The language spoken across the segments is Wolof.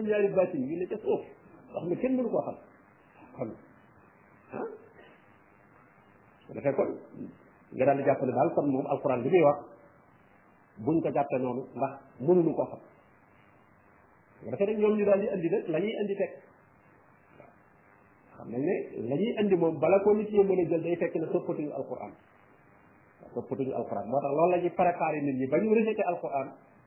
ñaari baatin yi ne ca suuf wax ne kenn mënu koo xam kon ah su defee kon nga daal di jàpp ne daal kon moom alxuraan bi muy wax buñ ko jàppee noonu ndax mënuñu koo xam nga defee nag ñoom ñu daal di andi nag la ñuy andi teg xam nañ ne la ñuy andi moom bala ko nit ñi mën a jël day fekk ne soppatuñu alxuraan soppatuñu alxuraan moo tax loolu la ñuy préparé nit ñi ba ñu rejeté alxuraan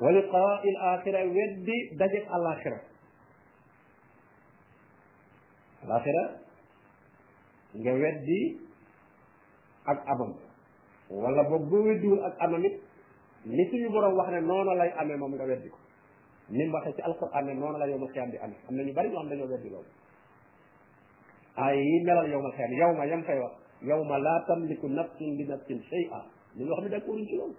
wa liqaa il axira weddi dajeg alaxira alaxira nga weddi ak amam wala boog boo weddiwul ak amam it ni suñu borom wax ne noonu lay amee moom nga weddi ko ni mu waxee ci alquran ne noonu la yowmal xiyaam di amee am na ñu bari ñoo xam dañoo weddi loolu ay yi melal yowmal xiyaam yow ma yam koy wax yow ma laa tamliku nafsin li nafsin shay'a li nga xam ne d'accord ci loolu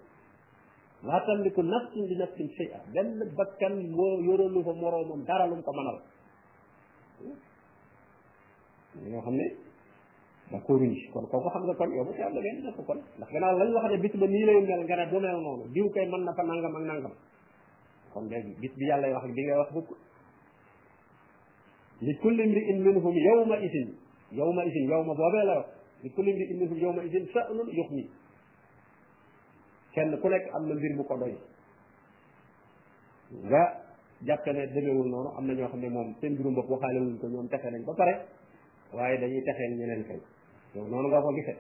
laa tamliku nafsin li nafsin shay'a benn bakkan moo yoralu fa moroomam dara lu mu ko mënal li nga xam ne d'accord ñu ci kon kooku xam nga kon yow bu yàlla benn def kon ndax gannaaw lañ wax ne bis ba nii lay mel nga ne du mel noonu diw kay mën na fa nangam ak nangam kon léegi bis bi yàlla wax ak bi ngay wax bukk li kulli imri'in minhum yawma idin yawma idin yawma boobee la wax li kulli imri'in minhum yawma idin sha'nun yughni kenn ku nekk am na mbir bu ko doy nga jàppe ne demewul noonu am na ñoo xam ne moom seen mbirum bopp waxaale wuñ ko ñoom texe nañ ba pare waaye dañuy texeel ñeneen kay yow noonu nga ko gisee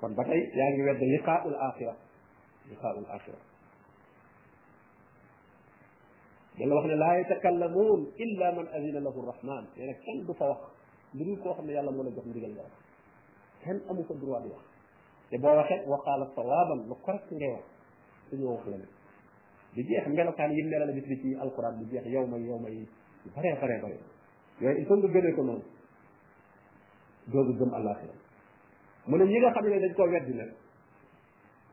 kon ba tey yaa ngi wedde liqaaul axira liqaaul axira yàlla wax ne laa yatakallamuun illa man azina lahu rahman nee na kenn du fa wax lu dul koo xam ne yàlla moo la jox ndigal nga wax kenn amu fa droit di wax te boo waxee waqaala sawaaban lu correct ngay wax suñu wax la ne du jeex melokaan yi melal bis bi ci alquran du jeex yow ma yow ma yi bare bare bare yooyu il faut nga gënee ko noonu doogu gëm àllaaxira mu ne ñi nga xam ne dañ koo weddi nag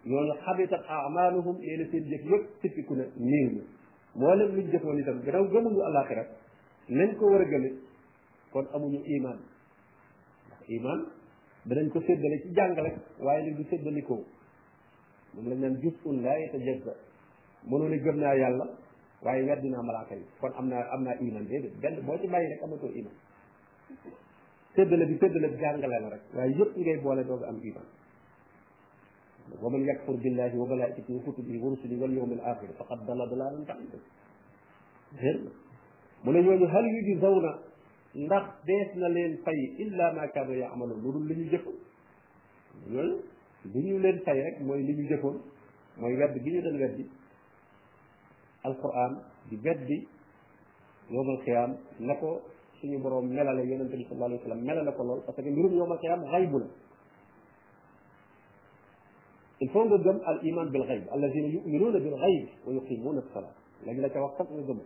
ñooñu xabitat amaluhum leena seen jëf yëpp tippiku na néew ñu moo leen luñ jëfoon itam gannaaw gëmuñu àllaaxira nañ ko war a gëme kon amuñu iman ndax iman danañ ko séddale ci jàng rek waaye nag du séddalikoo moom lañ naan jus un laa yatajazza mënoo ne gëm naa yàlla waaye weddi naa malaaka yi kon am naa am naa iman déedéet benn boo ci bàyyi rek amatoo iman séddale bi séddale bi jàngale la rek waaye yëpp ngay boole doog am iman wa man yakfur billahi wa malaikatihi wa kutubihi wa rusulihi wal yawmil akhir faqad dalla dalalan ba'ida mu ne ñooñu hal yujzawna ndax dees na leen fay illa ma kaanu yaamaluun lu dul li ñu jëfoon ñooñu li ñu leen fay rek mooy li ñu jëfoon mooy wedd gi ñu doon weddi alquran di weddi yowmal xiyaam na ko suñu borom melale yonente bi sallallahu alayhi wa sallam melale ko lool parce que mbirum yowmal xiyaam xaybu la il faut nga gëm al iman bil xayb alladina yuminuuna bil xayb wa yuqimuuna as-salaa léegi la ca wax sax nga gëm ko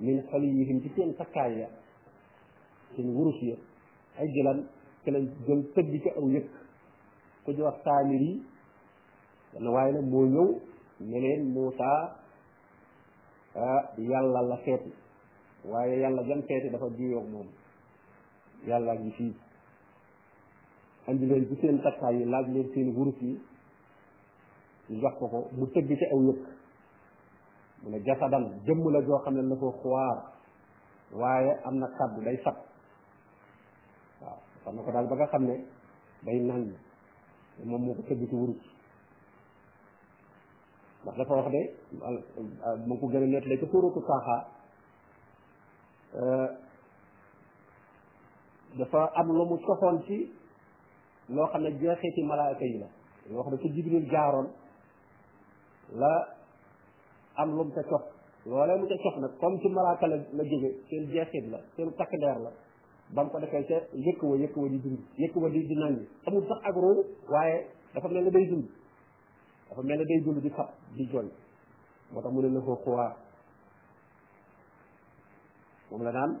min xaliyihim ci seen takkaay ya seen wurus ya ay jëlan ci lañ jël tëdd ci aw yëkk ku ñu wax saamir yi dana waaye nag moo ñëw ne leen Muusa ah, yàlla la seeti waaye yàlla gan seeti dafa juyoog moom yàlla ngi fii andi leen ci seen takkaay yi laaj leen seen wurus yi ñu jox ko ko mu tëgg ci aw yëkk mu ne jasadan jëmm la joo xam ne la ko xuwaar waaye am na kàddu day sab waaw xam na ko daal ba nga xam ne day nañ moom moo ko tëgg ci wurus ndax dafa wax de mu ngi ko gën a nettalee ci suuratu Taaha dafa am lu mu soxoon ci loo xam ne jeexeeti malaayka yi la yoo xam ne fa jibril jaaroon la am lu mu ca cof loolee mu ca cof nag comme ci malaaka la la jóge seen jeexit la seen takk deer la ba mu ko defee ca yëkk wa yëkk wa di dund yëkk wa di di nañ amul sax ak ruu waaye dafa mel ne day dund dafa mel ne day dund di fab di jooy moo tax mu ne la ko xuwaa moom la naan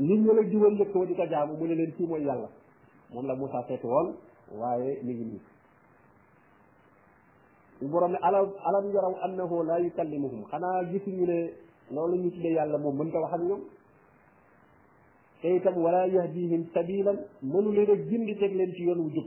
nit ñi la jubal lëkk wa di ko jaamu mu ne leen kii mooy yàlla moom la Moussa seeti woon waaye mi ngi nii su borom ne alam alam yaraw annahu la yukallimuhum xanaa gisuñu ne loolu ñu tuddee yàlla moom mënta wax ak ñoom te itam wala yahdihim sabilan mënu leen a gindi teg leen ci yoon wu jub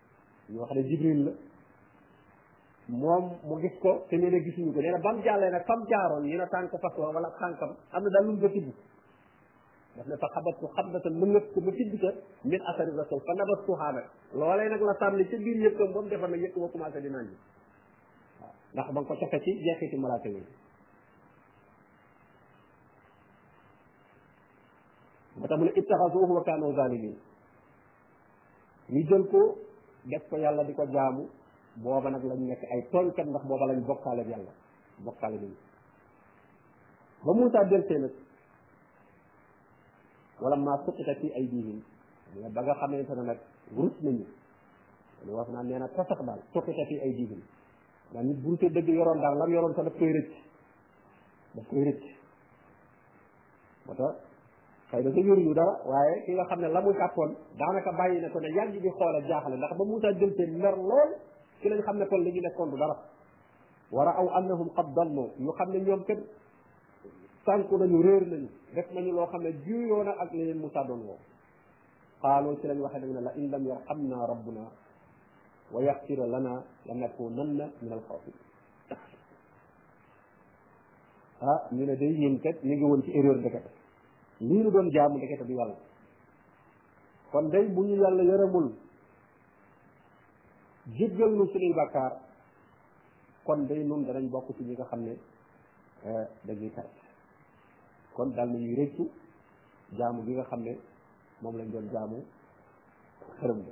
ñu wax ne jibril la moom mu gis ko te nee na gisuñu ko nee na ba mu jàllee nag fa mu jaaroon ñu ne tànk fas wa wala tànkam am na daal lu mu ko tibb daf ne fa xabat ko xabatan mu ngëf ko mu tibb ko min asari rasul fa nabat tuhaa nag loolee nag la sànni ca biir yëkkam ba mu defar nag yëkk ba commencé di naan ji waaw ndax ba nga ko cofe ci jeexiti malaaka yi moo tax mu ne ittaxasuuhu wa kaanu zalimin ñu jël ko def ko yàlla di ko jaamu booba nag lañ nekk ay tooñkat ndax booba lañ bokkaale yàlla bokkaale nañu ba Moussa deltee nag wala maa suqita fi ay diihim mais ba nga xamante ne nag rus nañu lu wax naa nee na tasax daal suqita fi ay diihim ndax nit bu rusee dëgg yoroon daal lam yoroon sax daf koy rëcc daf koy rëcc moo tax xëy na dëgëruñu dara waaye ki nga xam ne la mu jàppoon daanaka bàyyi na ko ne yàgg di xool ak jaaxale ndax ba Moussa jël seen mer lool ci lañ xam ne kon li ñu nekkoon du dara war a aw annahum qad dallu ñu xam ne ñoom kat sànku nañu réer nañu def nañu loo xam ne juyoo na ak li leen Moussa doon woo xaaloo ci lañ waxee nag ne la in lam yarhamna rabbuna wa yaxfir lana lanakunanna min alxaasirin ah ñu ne day ñun kat ñu ngi woon ci erreur ndekete lii nu doon jaamu ndekete du yàlla kon day bu ñu yàlla yërëmul jéggal nu suñuy bàkkaar kon day nun danañ bokk ci ñi nga xam ne eh, dañuy perte kon daal nañuy rëccu jaamu gi nga xam ne moom lañ doon jaamu xërëm ga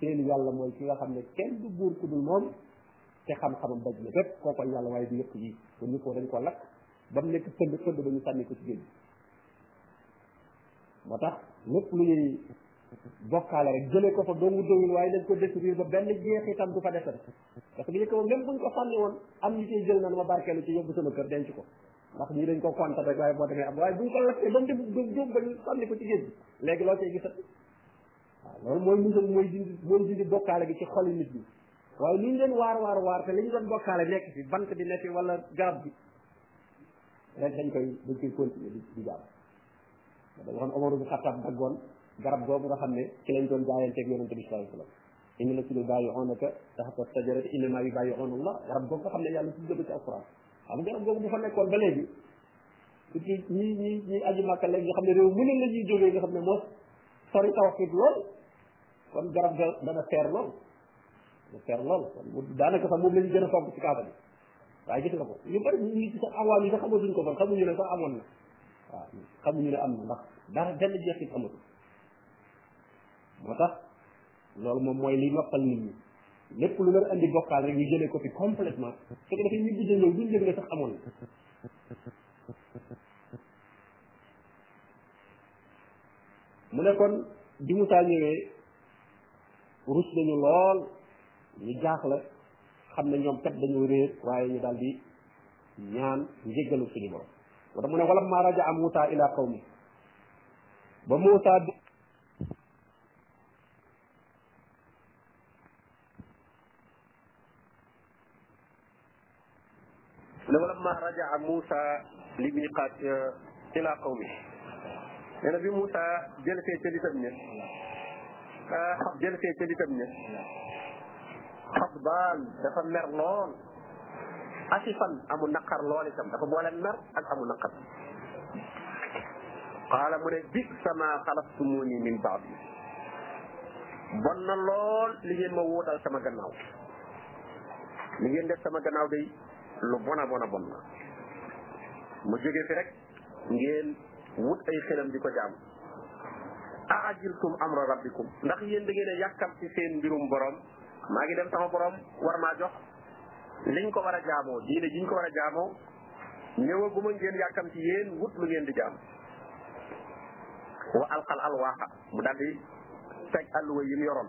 seen yàlla mooy ki nga xam ne kenn du buur ku dul moom te xam-xamam daj na bépp koo koy yàlla waaye du yëpp yi te ñu ko dañ ko lakk ba mu nekk pënd pënd ba ñu sànni ko ci géej moo tax lépp lu ñuy bokkaale rek jëlee ko fa doomu dëwul waaye dañ ko détruire ba benn jeexitam du fa defar parce que li ko même buñ ko sànni woon am ñu ciy jël naan ma barkeelu ci yóbbu sama kër denc ko ndax ñii dañ ko konta rek waaye boo demee am waaye buñ ko lakkee ba mu dem dóob dóob ba ñu sànni ko ci géej léegi loo cay gisat waaw loolu mooy musal mooy dindi mooy dindi bokkaale gi ci xoli nit ñi waaye li ñu leen waar waar waar te li ñu doon bokkaale nekk fi bant bi nekk fi wala garab bi rek dañ koy dañ koy continuer di di jàpp da waxoon Omar bi Xattaab daggoon garab googu nga xam ne ci lañ doon jaayanteeg yonente bi sallallahu alayhi wasallam inna la sulu bàyyi onaka taxta sajarati innama yu bàyyi on allah garab googu nga xam ne yàlla su jëba ci alquran xam nga garab googu bu fa nekkoon ba léegi surtout ñi ñi ñi aji màkka léegi nga xam ne réew mu ne la ñuy jógee nga xam ne moos sori tawxiid lool kon garab ga dana seer lool dana seer lool daanaka sax moom la ñu gën a fonk ci kaaba bi waaye gis nga ko ñu bari ñu ngi ci sax awaam yi sax xamatuñ ko fan xamuñu ne sax amoon na waaw xamuñu ne am na ndax dara benn jeexit amatul moo tax loolu moom mooy li noppal nit ñi lépp lu leen andi bokkaal rek ñu jëlee ko fi complètement su ko defee ñu gis ñëw duñ jëg ne sax amoon na mu ne kon bi Musaa ñëwee rus nañu lool ñu jaaxle xam ne ñoom kat dañoo réer waaye ñu daal di ñaan njéggalu suñu borom wala mu ne wala ma raja am Musaa ila qawmi ba Musaa ne wala ma rajaa Moussa li miqaat euh, ila qawmi nee na bi Moussa jëlfee ca litam ña ah, xam jëlfee ca litam ña xab baal dafa mer lool asifan amu naqar lool itam dafa boole mer ak amu naqar qaala mu ne bi sama xalaftumuni min baadi bon na lool li ngeen ma wóotal sama gannaaw li ngeen def sama gannaaw day lu bona bona bon la ma jóge fi rek ngeen wut ay xelam di ko jaam a ajiltum amra rabbikum ndax yéen da ngeen a yàkkam ci seen mbirum borom maa ngi dem sama borom war maa jox liñ ko war a jaamoo diine jiñ ko war a jaamoo ñëwaguma ngeen yàkkam ci yéen wut lu ngeen di jaam wa alqal alwaaxa mu daldi teg alluwa yi mu yoroon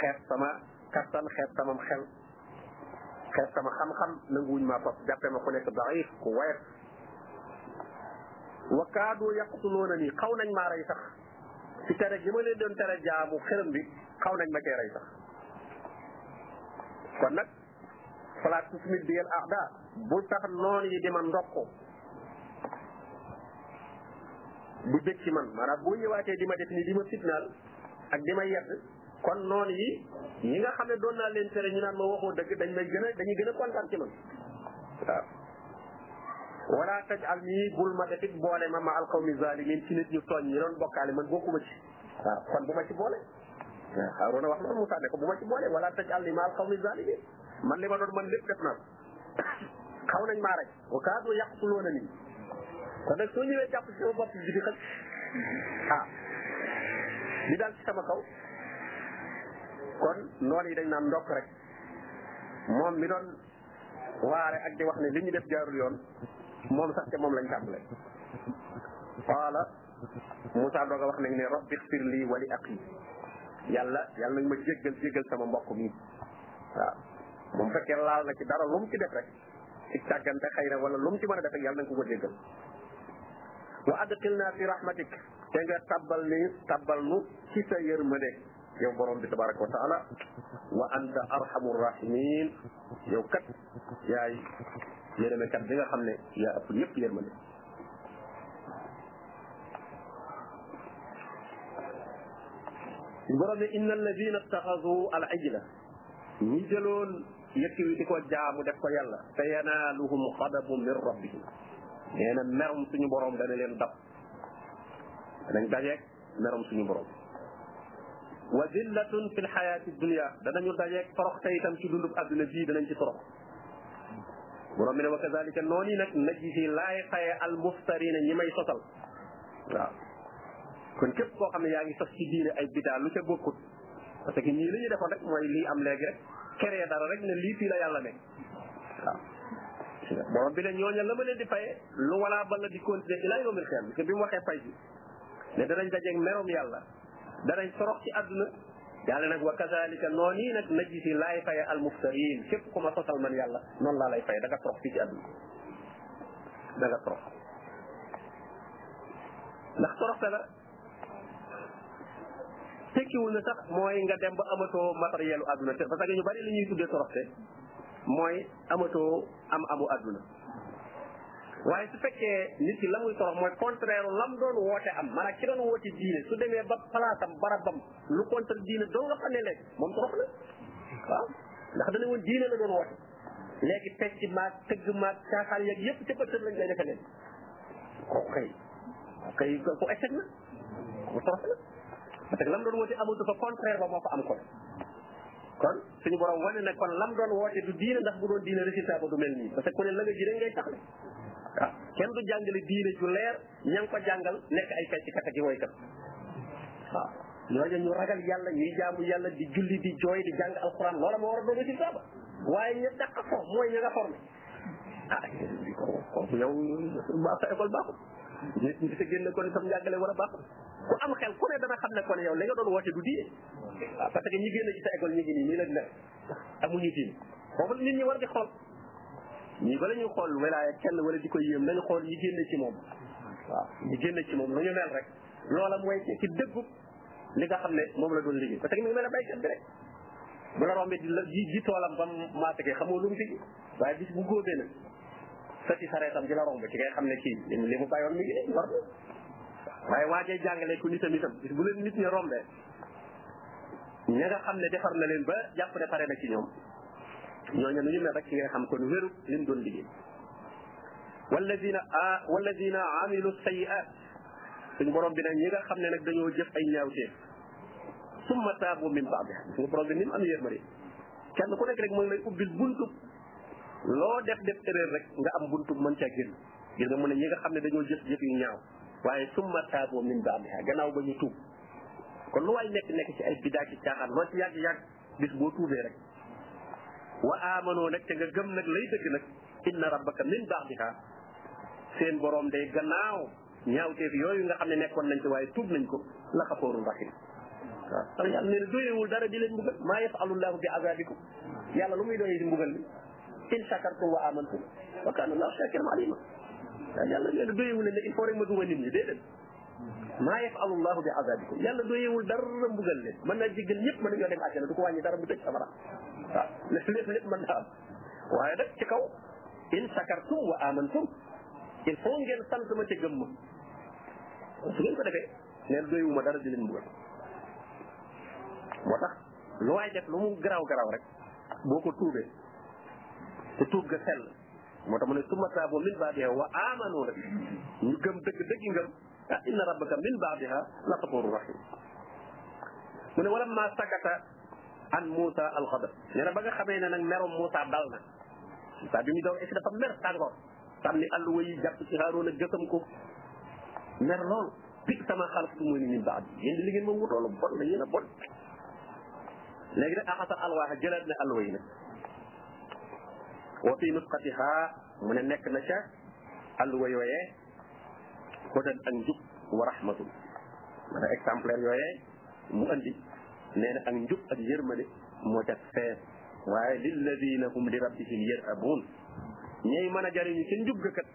xeet sama kattan xeet sama xel xeet sama xam-xam nanguwuñ maa topp jàppee ma ku nekk daif ku wayet wa kaadu yaqtuluuna nii xaw nañ maa rey sax ci tere gi ma leen doon tere jaamu xërëm bi xaw nañ ma cee rey sax kon nag fala tusmit bi al a'da bul tax noon yi di ma ndokk di bëgg ci man maanaam boo ñëwaatee di ma def nii di ma fitnaal ak di ma yedd kon noon yi ñi nga xam ne doon naa leen tere ñu naan ma waxoo dëgg dañ may gën a dañuy gën a kontaan ci man waaw wala tajal nii bul ma defit boole ma ma alqawmi zalimin ci nit ñu tooñ ñi doon bokkaale man bokkuma ci waaw kon bu ma ci boole Haaruna wax loolu Moussa ne ko bu ma ci boole wala taj'alnii ma'al qawmi zaalimiin man li ma doon man lépp def naa ko xaw nañ maa rek wa kaaduu yaqtuluunanii kon nag soo ñëwee jàpp ci sama bopp bi di xëj ah di daal ci sama kaw kon noonu yi dañ naan ndokk rek moom mi doon waare ak di wax ne li ñu def jaarul yoon moom sax te moom lañ tàmbale qaala Moussa doog a wax nag ne rabbi xfir lii wali aqi yàlla yàlla nañ ma jéggal jéggal sama mbokk mi waaw moom fekkee laal na ci dara lu mu ci def rek ci càggante xëy na wala lu mu ci mën a def rek yàlla nañ ko ko jéggal wa adqilna fi rahmatik te nga tabbal ni tabbal nu ci sa yërmande yow borom bi tabaraka wa taala wa anta arhamur rahimin yow kat yaay yërëme kat bi nga xam ne yaa ëpp ñëpp yërmande borom ne inna alladina ittaxadu al ajla ñi jëloon yëkk wi di ko jaamu def ko yàlla te yanaaluhum xadabu min rabbihim nee na merum suñu borom dana leen dab danañ dajeeg merom suñu borom wa zillatun fi lxayaati dunia danañu dajeeg torox te itam ci dundub adduna bii danañ ci torox borom bi ne wa kazalika noonu yi nag najji si laay faye al muftarina ñi may sosal waaw kon képp koo xam ne yaa ngi sos ci diine ay bidaa lu ca bokkut parce que ñii li ñu defoon rek mooy lii am léegi rek créé dara rek ne lii fii la yàlla nekk waaw borom bi ne ñooña la ma leen di faye lu walaa balla di continuer ilaa yawmil xiyaam parce que bi mu waxee fay bi ne danañ dajeeg merom yàlla danañ torox ci àdduna yàlla nag wa kazalika noonu yi nag najji si laay faye almuftarin képp ku ma sosal man yàlla noonu laa lay faye da nga torox fii ci àdduna da nga torox ndax torox la tekkiwul na sax mooy nga dem ba amatoo matériel u àdduna te parce que ñu bari li ñuy tuddee toroxte mooy amatoo am amu adduna waaye su fekkee nit ki la muy torox mooy contraire lam doon woote am maanaam ki doon woote diine su demee ba place am barabam lu contre diine doo nga xam ne léegi moom torox na waaw ndax dana woon diine la doon woote léegi pecc maag tëgg maag caaxaan yeeg yëpp ca bëtër lañ koy defe leen kooku kay kay ku échec na ku torox na parce que lam doon woote amul dafa contraire ba moo fa am kon kon suñu borom wane ne kon lam doon woote du diine ndax bu doon diine résultat ba du mel nii parce que ku ne la nga ji rek ngay taxle waaw kenn du jàngale diine ju leer ña ngi ko jàngal nekk ay fecc kat ak i woykat waaw ñooñu ñu ragal yàlla ñuy jaamu yàlla di julli di jooy di jàng alxuraan loola moo war a doon résultat ba waaye ña dàq fo mooy ña nga formé ah kooku yow baax sa école baaxul nit ñi sa génn kon sam njàngale war a baaxul ku am xel ku ne dana xam ne kon yow li nga doon woote du diine waaw parce que ñi génn ci sa école ñu ngi nii nii la def amuñu diin foofu nit ñi war di xool ñi bala ñu xool wilaaya kenn wala di ko yéem nañu xool ñi génn ci moom waaw ñi génn ci moom nu ñu mel rek loola mooy ci dëggu li nga xam ne moom la doon liggéey parce que mi ngi mel ne baykat bi rek bu la rombee di la ji ji toolam ba mu maatagee xamoo lu mu fi waaye bis bu góobee nag sëti sareetam di la romb ci ngay xam ne kii li mu bàyyoon mi ngi nii war waaye waajee jàngale ku nitam itam bis bu leen nit ñi rombee ña nga xam ne defar na leen ba jàpp ne pare na ci ñoom ñooñu nu ñu mel rek ci ngay xam kon wéru li mu doon liggéey walladina a walladina amilu sayiat suñ borom bi nag ñi nga xam ne nag dañoo jëf ay ñaawtee summa taabu min baadi suñu borom bi ni mu am yërmande kenn ku nekk rek mooy lay ubbil buntu loo def def erreur rek nga am buntu mën caa génn gis nga mu ne ñi nga xam ne dañoo jëf jëf yu ñaaw waaye summa taaboo min baadiha gannaaw ba ñu tuub kon lu waay nekk nekk ci ay bidaa ci caaxaan loo ci yàgg yàgg bis boo tuubee rek wa amanoo nag te nga gëm nag lay dëgg nag inna rabbaka min baadiha seen borom day gannaaw ñaawteef yooyu nga xam ne nekkoon nañ ci waaye tuub nañ ko la xafoorul rahim waaw parce que yàlla nee na doyewul dara di leen mbugal maa yafalullahu bi azabikum yàlla lu muy doyee di mbugal bi in shakartum wa amantum wa kana allahu shakiran alima waaw yàlla nee na doyewul ne il faut rek ma duma nit ñi déedéet maa yafalullahu bi azabikum yàlla doyewul dara mbugal leen mën naa jéggal ñëpp mën nañoo dem àjjana du ko wàññi dara bu tëj samara waaw lépp lépp mën naa am waaye nag ci kaw in shakartum wa amantum il faut ngeen sant ma ca gëm ma su ngeen ko defee neen doyuma dara di leen mbugal moo tax lu waay def lu mu garaaw garaaw rek boo ko tuubee te tuub ga sell moo tax mu ne summa taabo min baadiha wa amanu rek ñu gëm dëgg dëgg ngëm ah inna rabbaka min baadiha la xafuru rahim mu ne wala ma sakata an Moussa alxadab nee na ba nga xamee ne nag merom Moussa dal na Moussa bi mu doon est dafa mer tàngoor xam ni àlluwa yi jàpp ci Haaruna gësam ko mer lool picc sama xalaf tu mooy ni min baad yéen di li ngeen moom mu toll bon la yéen a bon léegi nag axasa alwaaxa jëlaat na àlluwa yi nag wa fi nusqatiha mu ne nekk na ca àlluwa yooyee hudan ak njub wa rahmatun maanaam exemplaire yooyee mu andi nee na ak njub ak yërmande moo ca fees waaye lilladina hum li rabbihim yarhabuun ñay mën a jariñu ca njub ga kat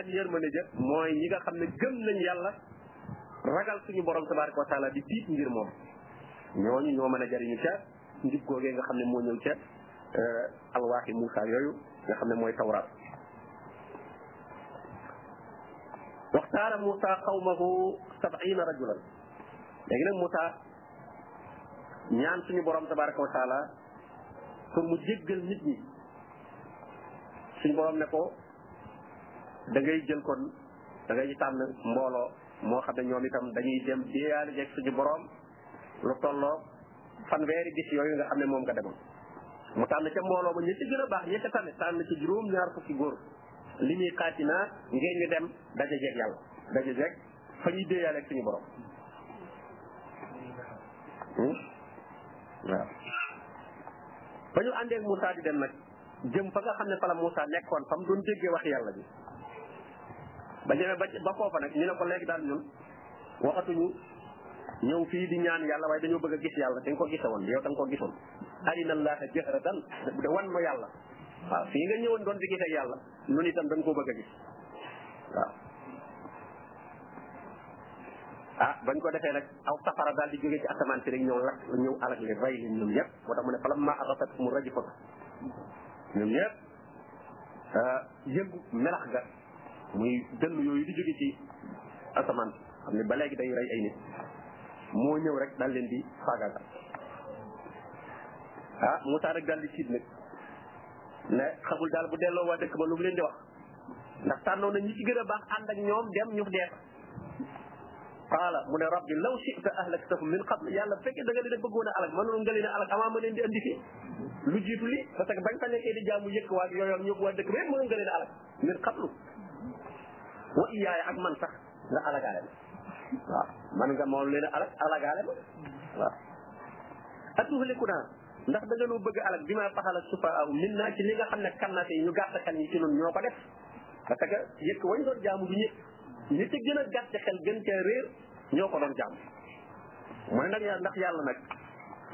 ak yërmande ja mooy ñi nga xam ne gëm nañ yàlla ragal suñu borom tabaraka wa taala di tiit ngir moom ñooñu ñoo mën a jariñu ca njub googee nga xam ne moo ñëw ca euh, alwaaxi Muusa yooyu nga xam ne mooy tawraat waxtaara Muusa qawmahu sab'iina rajulan léegi nag Moussa ñaan suñu borom tabaraka wa taala pour mu jéggal nit ñi suñu borom ne ko da ngay jël kon da ngay tànn mbooloo moo xam ne ñoom itam dañuy dem déeyaale jeeg suñu borom lu tolloo fanweeri bis yooyu nga xam ne moom nga demoon mu tànn ca mbooloo ma ñi ci gën a baax ñi ca tane tànn ci juróom ñaar fukki góor li ñuy xaatinaa ngeen ñu dem daje jeeg yàlla daje jeeg fa ñuy déeyaale ak suñu borom hmm? waaw ba ñu àndee ak Moussa di dem nag jëm fa nga xam ne fa la Moussa nekkoon fa mu doon déggee wax yàlla bi ba ñëwee ba ba foofa nag ñu ne ko léegi daal ñun waxatuñu ñëw fii di ñaan yàlla waaye dañoo bëgg a gis yàlla dañ ko gise woon yow da nga ko gisoon arina allaha jahratan wan ma yàlla waaw fii nga ñëwoon doon di gis ak yàlla nun itam dañ koo bëgg a gis waaw ah bañ ko defee nag aw safara daal di jógee ci asamaan si rek ñëw lakk ñëw alak li rey leen ñoom yëpp moo tax mu ne falam maa axasat mu raji ko ñoom yëpp ah, yëngu melax ga muy dënn yooyu di jóge ci asamaan xam ne ba léegi day rey ay nit moo ñëw rek daal leen di faagaagal ah Moussa rek daal di siit nag ne xamul daal bu delloo waa dëkk ba lu mu leen di wax ndax tànnoon na ñi ci gën a baax ànd ak ñoom dem ñu dee qaala mu ne rabbi law shi'ta ahlaktahum min qabl yàlla fekkee da nga leen a bëggoon a alag mënoon nga leen a alag avant ma leen di andi fi lu jiitu li parce que bañ fa nekkee di jaamu yëkk waa yooyoon ñëpp waa dëkk ba yëpp mënoon nga leen a alag min qablu wa iyaaya ak man sax nga alagaale ma waaw man nga moom leen a alag alagaale ma waaw atuhlikuna ndax da nga noo bëgg alak bi maa faxala sufaa min naa ci li nga xam ne kannate yi ñu gàtt xel ñi ci nun ñoo ko def parce que yëkk wañ doon jaamu du ñëpp ñi ci gën a gàtt xel gën cee réer ñoo ko doon jaamu mu ne nag ndax yàlla nag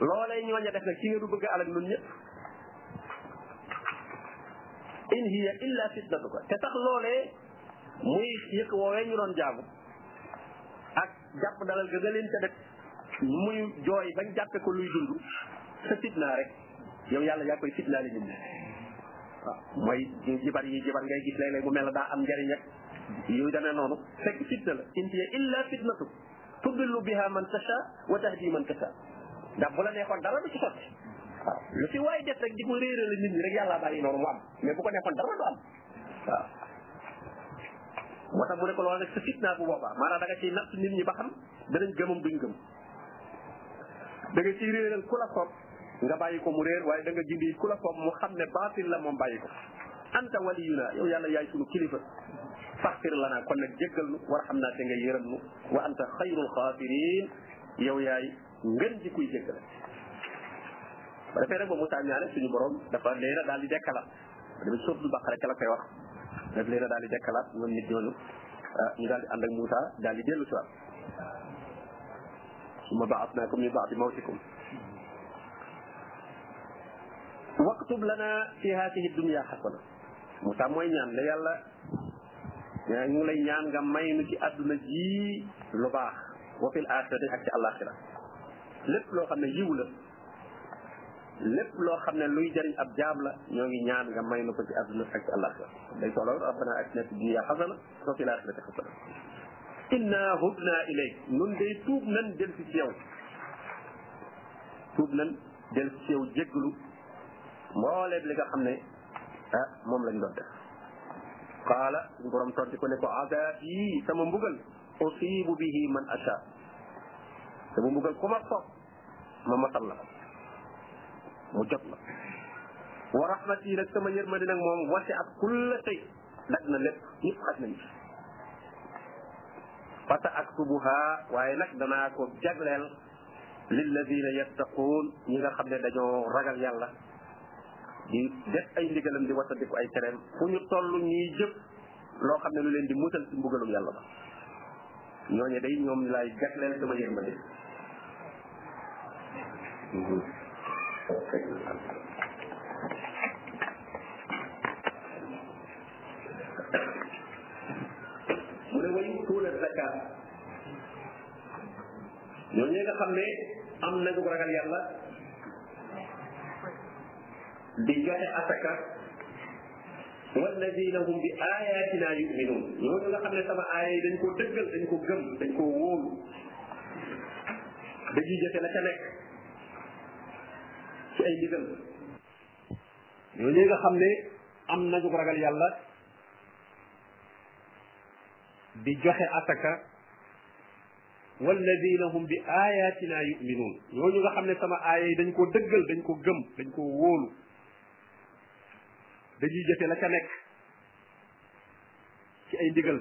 loolee ñooña def nag ci nga du bëgg alak nun ñëpp in hiya illa fitnatuka te sax loolee muy yëkk woowee ñu doon jaamu ak jàpp dalal ga nga leen ca def muy jooy bañ jàppe ko luy dund sa fitnaa rek yow yàlla yaa koy fitnaa la nit ñi waaw mooy jibar yi jibar ngay gis léeg-léeg mu mel na daa am njariñ ak yooyu demee noonu fekk fitna la in hiya illa fitnatu tudillu biha man tasha wa tahdi man tasha ndax bu la neexoon dara du ci sotti waaw lu ci waay def rek di ko réerale nit ñi rek yàlla bàyyi noonu mu am mais bu ko neexoon dara du am waaw moo tax mu ne ko loolu nag sa fitna bu boobaa maanaam da nga ciy natt nit ñi ba xam danañ gëmam duñ gëm da nga ciy réeral ku la soob nga bàyyi ko mu réer waaye da nga gindi ku la soob mu xam ne baatil la moom bàyyi ko anta waliyuna yow yàlla yaay sunu kilifa faxfir lana kon nag jéggal nu war xam naa te nga yërëm nu wa anta xayrul xaafirin yow yaay ngën ji kuy jéggal ba defee nag ba Moussa ñaane suñu borom dafa leena daal di dekkala dama sóotul baqara ca la koy wax daf leen a daal di dekkalaat ñoom nit ñooñu ah, ñu daal di ànd ak Moussa daal di dellu si waat summa ba'atnaakum min ba'di mawtikum waktub lana fi haatihi dunya xasana Moussa mooy ñaan la yàlla yaa ngi lay ñaan nga may nu ci àdduna ji lu baax wa fil axirati ak ci àllaaxira lépp loo xam ne yiw la lépp loo xam ne luy jëriñ ab jaam la ñoo ngi ñaan nga may na ko ci àdduna ak ci àllaaxira day soxla rabbana atina fi dunya xasana wa fil aaxirati xasana inna hudna ilayk nun day tuub nan del si ci yow tuub nan del si ci yow jégglu mbooleem li nga xam ne ah moom lañ doon def qaala suñu borom tonti ko ne ko azaab yi sama mbugal usibu bihi man asha sama mbugal ku ma sopp ma matal la mu jot la wa rahmati nag sama yërmande nag moom wasi ak kulla shay daj na lépp ñëpp xaj nañ ci fata aktubuha waaye nag danaa ko jagleel lilladina yattaquun ñi nga xam ne dañoo ragal yàlla di def ay ndigalam di wattandiku ay tereem fu ñu toll ñuy jëf loo xam ne lu leen di musal ci mbugalum yàlla ba ñooñu day ñoom laay jagleel sama yërmande mu ne wayu tuula zakat ñooñu nga xam ne am nañu ragal yàlla di joxe asaka walladina hum bi ayatina yuminun ñooñu nga xam ne sama aaya yi dañ koo dëggal dañ ko gëm dañ koo wóolu dañuy jëfe la ca nekk ci ay ndigal ñooñu nga xam ne am nañu ragal yàlla di joxe asaka walladina hum bi ayatina yuminun ñooñu nga xam ne sama aaya yi dañ koo dëggal dañ ko gëm dañ koo wóolu dañuy jëfe la ca nekk ci ay ndigal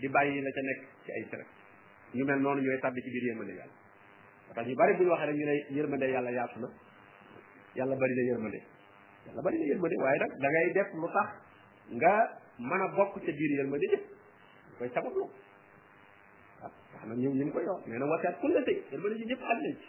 di bàyyi la ca nekk ci ay tere ñu mel noonu ñooy tàbbi ci biir yërmande yàlla moo tax ñu bari bu ñu waxee rek ñu ne yërmande yàlla yaatu na yàlla bari na yërmande yàlla bari na yërmande waaye nag da ngay def lu tax nga mën a bokk ca biir yërmande jëf koy sabablu waaw wax na ñu ñu ngi koy wax nee na wasaat kulla sëy yërmande ji ñëpp xam nañ ci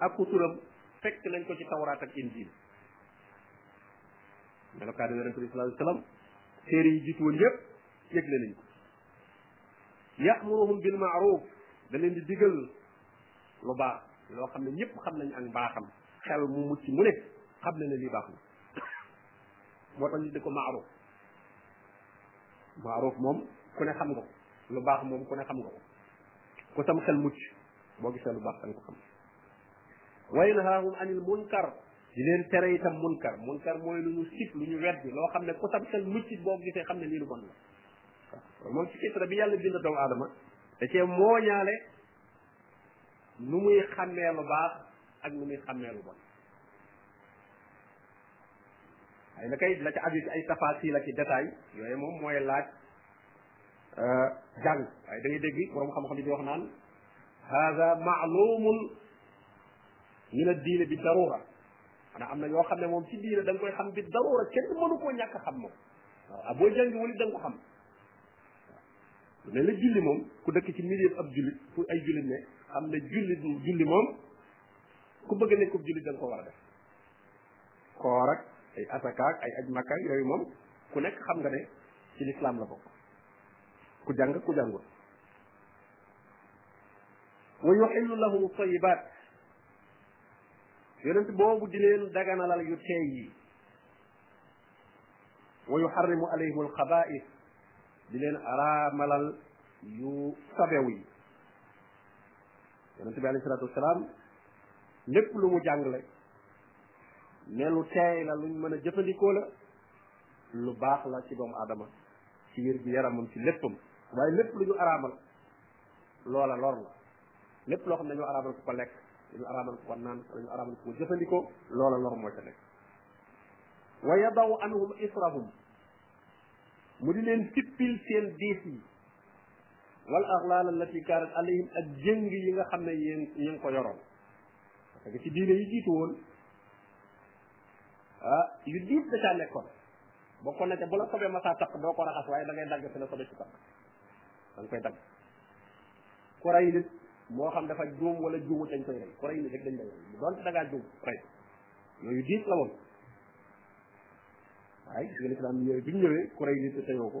ak ku turam fekk nañ ko ci tawraat ak injil melokaanu yonente bi sallallahu alayhi wasallam téere yi jiitu woon yépp yëgle nañ ko ya'muruhum bil ma'ruf da leen di digal lu baax loo xam ne ñëpp xam nañ ak mbaaxam xel mu mucc mu ne xam na ne lii baax na moo tax ñu di ko ma'ruf ma'ruf moom ku ne xam nga ko lu baax moom ku ne xam nga ko ku sam xel mucc boo gisee lu baax da nga ko xam wa yanhaahum anil munkar di leen tere itam munkar munkar mooy lu ñu sib lu ñu weddi loo xam ne ku sam xel muccit boo gisee xam ne lii lu bon la waaw moom ci fitra bi yàlla bind doomu aadama da cee mooñaale nu muy xàmmee lu baax ak nu muy xàmmee lu bon ay la kay la ca aju ci ay tafasil ak i détail yooyu moom mooy laaj euh, jàng waaye da ngay dégg borom xam-xam yi di wax naan hada maalumun min addiine bi darura maanaam am na yoo xam ne moom ci diine da nga koy xam bi darura kenn mënu koo ñàkk xam moom waaw ah, boo jàngi wali da nga ko xam mais la julli moom ku dëkk ci milieu ab jullit fu ay jullit ne xam ne julli julli moom ku bëgg a nekk ab jullit da nga ko war a def koor ak ay asakaak ay aj makka yooyu moom ku nekk xam nga ne ci lislaam la bokk ku jàng ku jàngul wa yuxillu lahum tayibaat yonent boobu di leen daganalal yu teey yi wa yuxarrimu alayhim alxabaa'is di leen araamalal yu sabew yi yonent bi alayhi salaatu wasalaam lépp lu mu jàngale ne lu teey la luñ mën a jëfandikoo la lu baax la ci doomu aadama ci wér gi yaramam ci léppam waaye lépp lu ñu araamal loola lor la lépp loo xam ne dañoo araamal ku ko lekk dañu araamal ku ko naan dañu araamal ku ko jëfandikoo loola lor moo ca nekk wa yadaw anhum israhum mu di leen tippil seen diis yi wal aglaal allati kaanat alayhim ak jëng yi nga xam ne yéen ñu ngi ko yoroon parce que ci diine yi jiitu woon ah yu diis da caa nekkoon bokkoon na ca bu la sobee masaa takk doo ko raxas waaye da ngay dagg fi la sobe ci takk da nga koy dagg ku rey nit moo xam dafa juum wala juumu dañ koy rey ku rey nit rek dañ lay rey donte da ngaa juum rey yooyu diis la woon waaye gis nga lislaam yooyu bi mu ñëwee ku rey nit te teyoo ko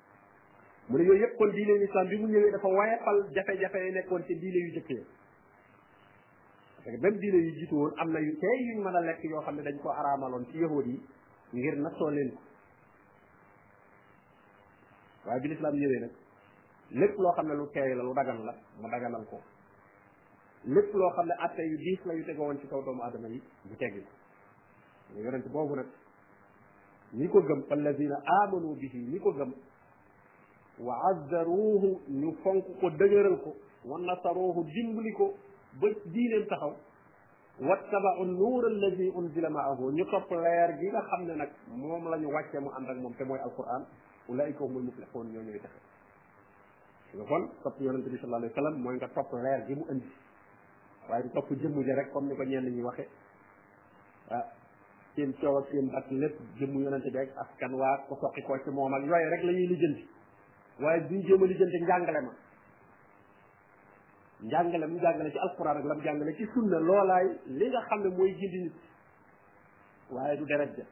mu ne yooyu yëpp kon diine l'islam bi mu ñëwee dafa wayefal jafe-jafe yi nekkoon ci diine yu jëkkee parce que même diine yu jiitu woon am na yu tey yuñ mën a lekk yoo xam ne dañ ko araamaloon ci yahud yi ngir nattoo leen ko waaye bi l'islam ñëwee nag lépp loo xam ne lu teey la lu dagan la mu daganal ko lépp loo xam ne atte yu diis la yu tegoo woon ci kaw doomu aadama yi bu teggi ko ñu yonent boobu nag ñi ko gëm alladina amanu bihi ñi ko gëm wa azzaruuhu ñu fonk ko dëgëral ko wa nasaruuhu dimbali ko ba diineem taxaw wattabau nuur alladi unzila maahu ñu topp leer gi nga xam ne nag moom la ñu wàcce mu ànd ak moom te mooy alquran ulaika humul muflixoon ñoo ñooy texe nga kon topp yonente bi sallallahu alayhi wa sallam mooy nga topp leer gi mu indi waaye du topp jëmm ji rek comme ni ko ñenn ñi waxe ah seen coow ak seen bakk lépp jëmm yonente bi ak askan waa ko soqi koo ci moom ak yooyu rek la ñuy lijjanti waaye duñ jéem a lijjanti njàngale ma njàngale mu jàngale ci alquran ak lam jàngale ci sunna loolaay li nga xam ne mooy gindi nit waaye du deret ja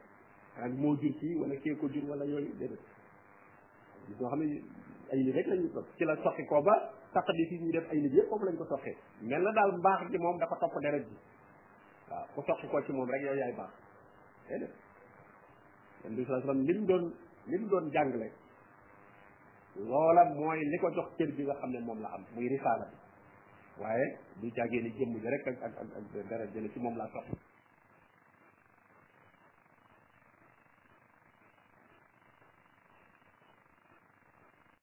ak moo jur kii wala kee ko jur wala yooyu déedéet ñoo xam ne ay nit rek lañu topp ci la soqi ko ba saq di fi ñu def ay nit yëpp foofu lañ ko soqee mel na daal mbaax gi moom dafa topp deret ji waaw ku soq ko ci moom rek yow yaay baax déedéet yonent bi sallallahu alayhi wasallam doon li mu doon jàngale loola mooy li ko jox cër bi nga xam ne moom la am muy risaala bi waaye du jàggee ni jëmm ji rek ak ak ak dara jële ci moom laa soq